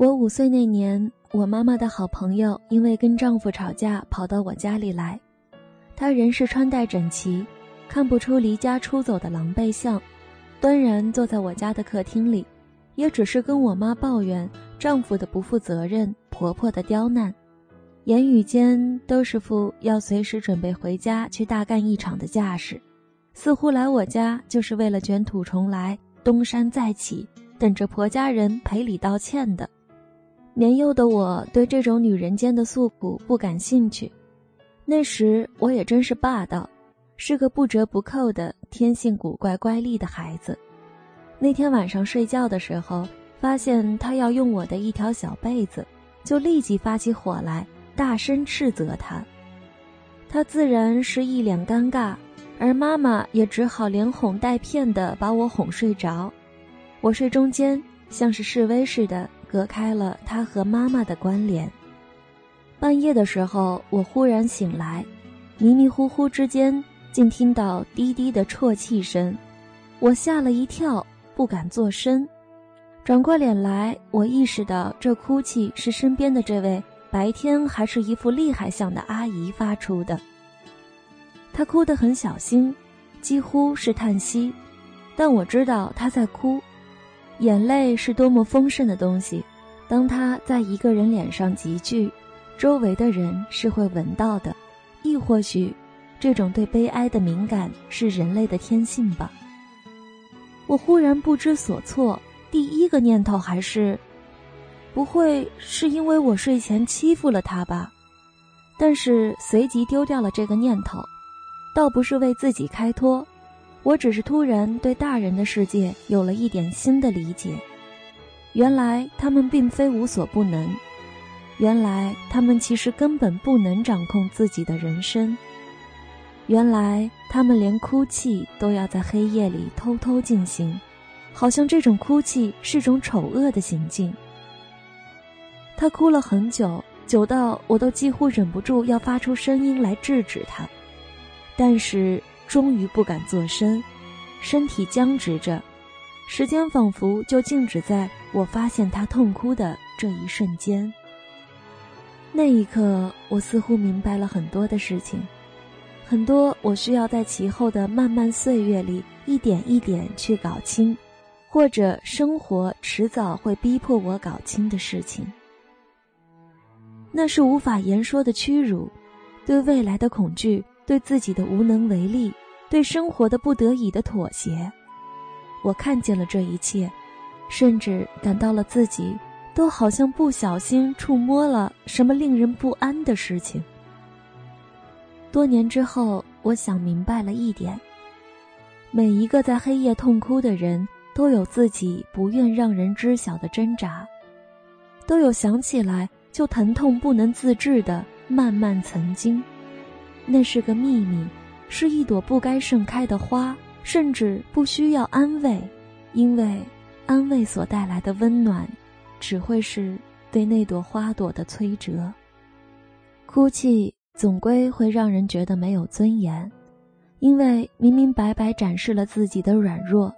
我五岁那年，我妈妈的好朋友因为跟丈夫吵架，跑到我家里来。她人是穿戴整齐，看不出离家出走的狼狈相，端然坐在我家的客厅里，也只是跟我妈抱怨丈夫的不负责任、婆婆的刁难，言语间都是副要随时准备回家去大干一场的架势，似乎来我家就是为了卷土重来、东山再起，等着婆家人赔礼道歉的。年幼的我对这种女人间的诉苦不感兴趣，那时我也真是霸道，是个不折不扣的天性古怪乖戾的孩子。那天晚上睡觉的时候，发现他要用我的一条小被子，就立即发起火来，大声斥责他。他自然是一脸尴尬，而妈妈也只好连哄带骗的把我哄睡着。我睡中间，像是示威似的。隔开了他和妈妈的关联。半夜的时候，我忽然醒来，迷迷糊糊之间，竟听到低低的啜泣声，我吓了一跳，不敢作声。转过脸来，我意识到这哭泣是身边的这位白天还是一副厉害相的阿姨发出的。她哭得很小心，几乎是叹息，但我知道她在哭。眼泪是多么丰盛的东西，当它在一个人脸上集聚，周围的人是会闻到的，亦或许，这种对悲哀的敏感是人类的天性吧。我忽然不知所措，第一个念头还是，不会是因为我睡前欺负了他吧？但是随即丢掉了这个念头，倒不是为自己开脱。我只是突然对大人的世界有了一点新的理解，原来他们并非无所不能，原来他们其实根本不能掌控自己的人生，原来他们连哭泣都要在黑夜里偷偷进行，好像这种哭泣是种丑恶的行径。他哭了很久，久到我都几乎忍不住要发出声音来制止他，但是。终于不敢作声，身体僵直着，时间仿佛就静止在我发现他痛哭的这一瞬间。那一刻，我似乎明白了很多的事情，很多我需要在其后的漫漫岁月里一点一点去搞清，或者生活迟早会逼迫我搞清的事情。那是无法言说的屈辱，对未来的恐惧，对自己的无能为力。对生活的不得已的妥协，我看见了这一切，甚至感到了自己都好像不小心触摸了什么令人不安的事情。多年之后，我想明白了一点：每一个在黑夜痛哭的人，都有自己不愿让人知晓的挣扎，都有想起来就疼痛不能自制的漫漫曾经，那是个秘密。是一朵不该盛开的花，甚至不需要安慰，因为安慰所带来的温暖，只会是对那朵花朵的摧折。哭泣总归会让人觉得没有尊严，因为明明白白展示了自己的软弱，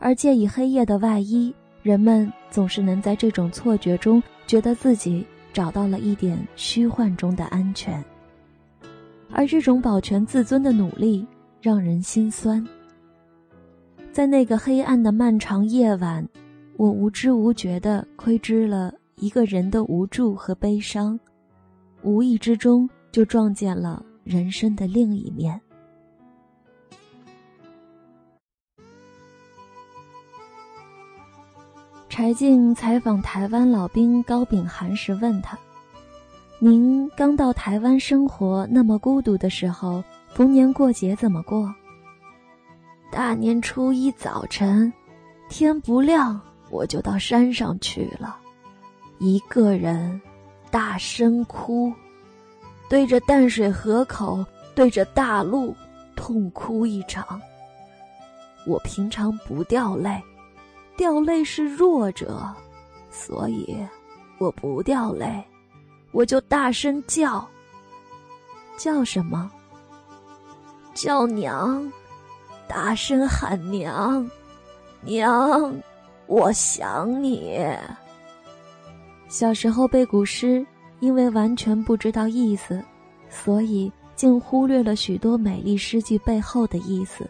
而借以黑夜的外衣，人们总是能在这种错觉中，觉得自己找到了一点虚幻中的安全。而这种保全自尊的努力让人心酸。在那个黑暗的漫长夜晚，我无知无觉地窥知了一个人的无助和悲伤，无意之中就撞见了人生的另一面。柴静采访台湾老兵高秉涵时问他。您刚到台湾生活那么孤独的时候，逢年过节怎么过？大年初一早晨，天不亮我就到山上去了，一个人大声哭，对着淡水河口，对着大路痛哭一场。我平常不掉泪，掉泪是弱者，所以我不掉泪。我就大声叫，叫什么？叫娘，大声喊娘，娘，我想你。小时候背古诗，因为完全不知道意思，所以竟忽略了许多美丽诗句背后的意思。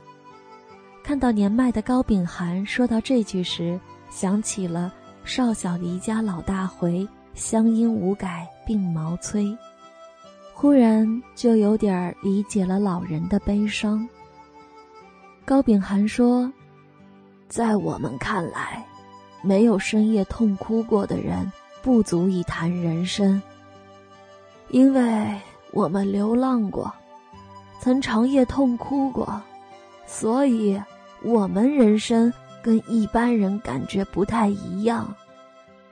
看到年迈的高秉涵说到这句时，想起了“少小离家老大回，乡音无改鬓毛衰”，忽然就有点理解了老人的悲伤。高秉涵说：“在我们看来，没有深夜痛哭过的人，不足以谈人生。因为我们流浪过，曾长夜痛哭过，所以我们人生跟一般人感觉不太一样，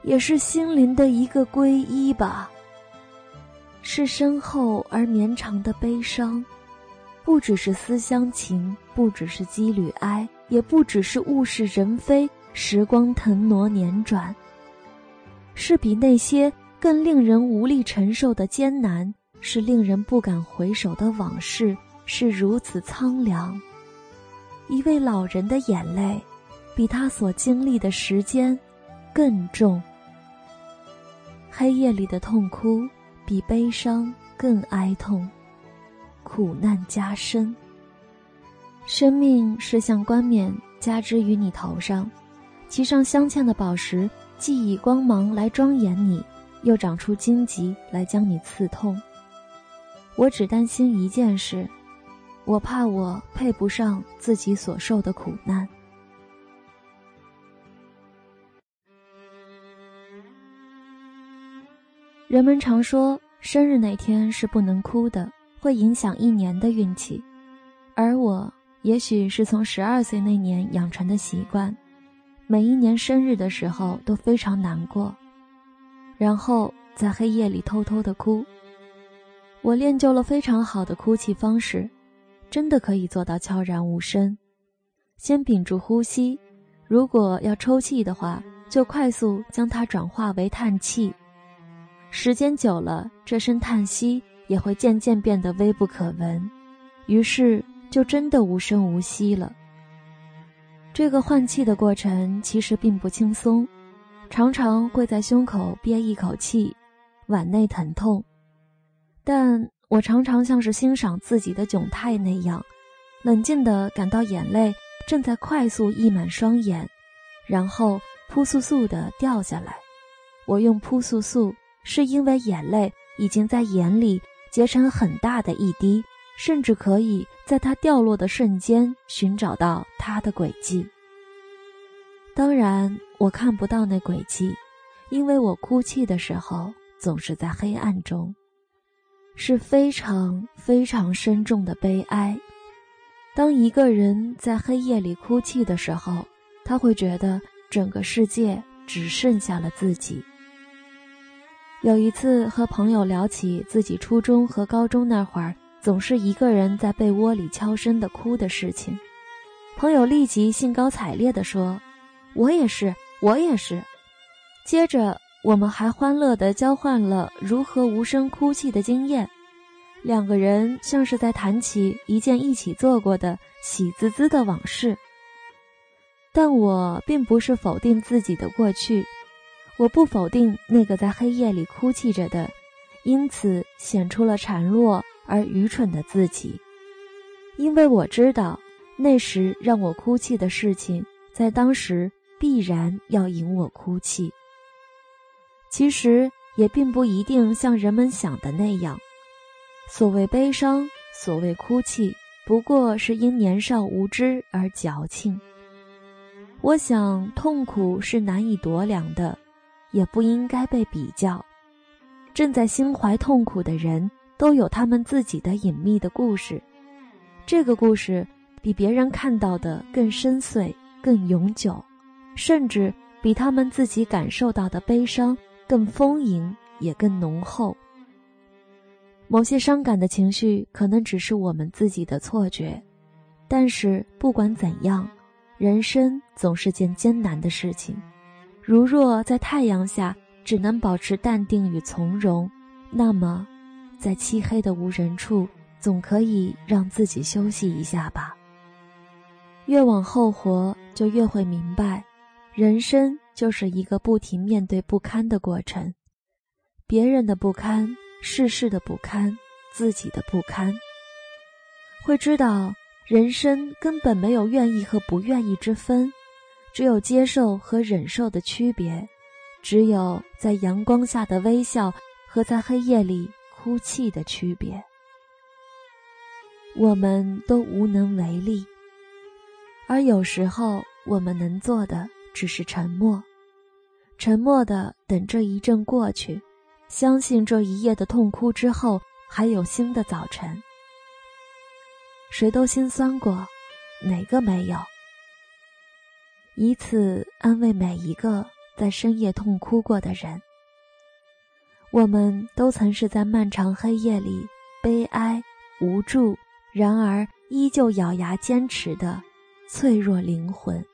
也是心灵的一个皈依吧，是深厚而绵长的悲伤。”不只是思乡情，不只是羁旅哀，也不只是物是人非，时光腾挪年转。是比那些更令人无力承受的艰难，是令人不敢回首的往事，是如此苍凉。一位老人的眼泪，比他所经历的时间更重。黑夜里的痛哭，比悲伤更哀痛。苦难加深。生命是像冠冕加之于你头上，其上镶嵌的宝石，既以光芒来庄严你，又长出荆棘来将你刺痛。我只担心一件事，我怕我配不上自己所受的苦难。人们常说，生日那天是不能哭的。会影响一年的运气，而我也许是从十二岁那年养成的习惯，每一年生日的时候都非常难过，然后在黑夜里偷偷的哭。我练就了非常好的哭泣方式，真的可以做到悄然无声。先屏住呼吸，如果要抽泣的话，就快速将它转化为叹气。时间久了，这声叹息。也会渐渐变得微不可闻，于是就真的无声无息了。这个换气的过程其实并不轻松，常常会在胸口憋一口气，碗内疼痛。但我常常像是欣赏自己的窘态那样，冷静地感到眼泪正在快速溢满双眼，然后扑簌簌地掉下来。我用扑簌簌，是因为眼泪已经在眼里。结成很大的一滴，甚至可以在它掉落的瞬间寻找到它的轨迹。当然，我看不到那轨迹，因为我哭泣的时候总是在黑暗中，是非常非常深重的悲哀。当一个人在黑夜里哭泣的时候，他会觉得整个世界只剩下了自己。有一次和朋友聊起自己初中和高中那会儿总是一个人在被窝里悄声的哭的事情，朋友立即兴高采烈地说：“我也是，我也是。”接着我们还欢乐地交换了如何无声哭泣的经验，两个人像是在谈起一件一起做过的喜滋滋的往事。但我并不是否定自己的过去。我不否定那个在黑夜里哭泣着的，因此显出了孱弱而愚蠢的自己，因为我知道那时让我哭泣的事情，在当时必然要引我哭泣。其实也并不一定像人们想的那样，所谓悲伤，所谓哭泣，不过是因年少无知而矫情。我想，痛苦是难以夺量的。也不应该被比较。正在心怀痛苦的人都有他们自己的隐秘的故事，这个故事比别人看到的更深邃、更永久，甚至比他们自己感受到的悲伤更丰盈，也更浓厚。某些伤感的情绪可能只是我们自己的错觉，但是不管怎样，人生总是件艰难的事情。如若在太阳下只能保持淡定与从容，那么，在漆黑的无人处，总可以让自己休息一下吧。越往后活，就越会明白，人生就是一个不停面对不堪的过程。别人的不堪，世事的不堪，自己的不堪。会知道人生根本没有愿意和不愿意之分，只有接受和忍受的区别，只有在阳光下的微笑和在黑夜里哭泣的区别。我们都无能为力，而有时候我们能做的只是沉默，沉默的等这一阵过去，相信这一夜的痛哭之后还有新的早晨。谁都心酸过，哪个没有？以此安慰每一个在深夜痛哭过的人。我们都曾是在漫长黑夜里悲哀无助，然而依旧咬牙坚持的脆弱灵魂。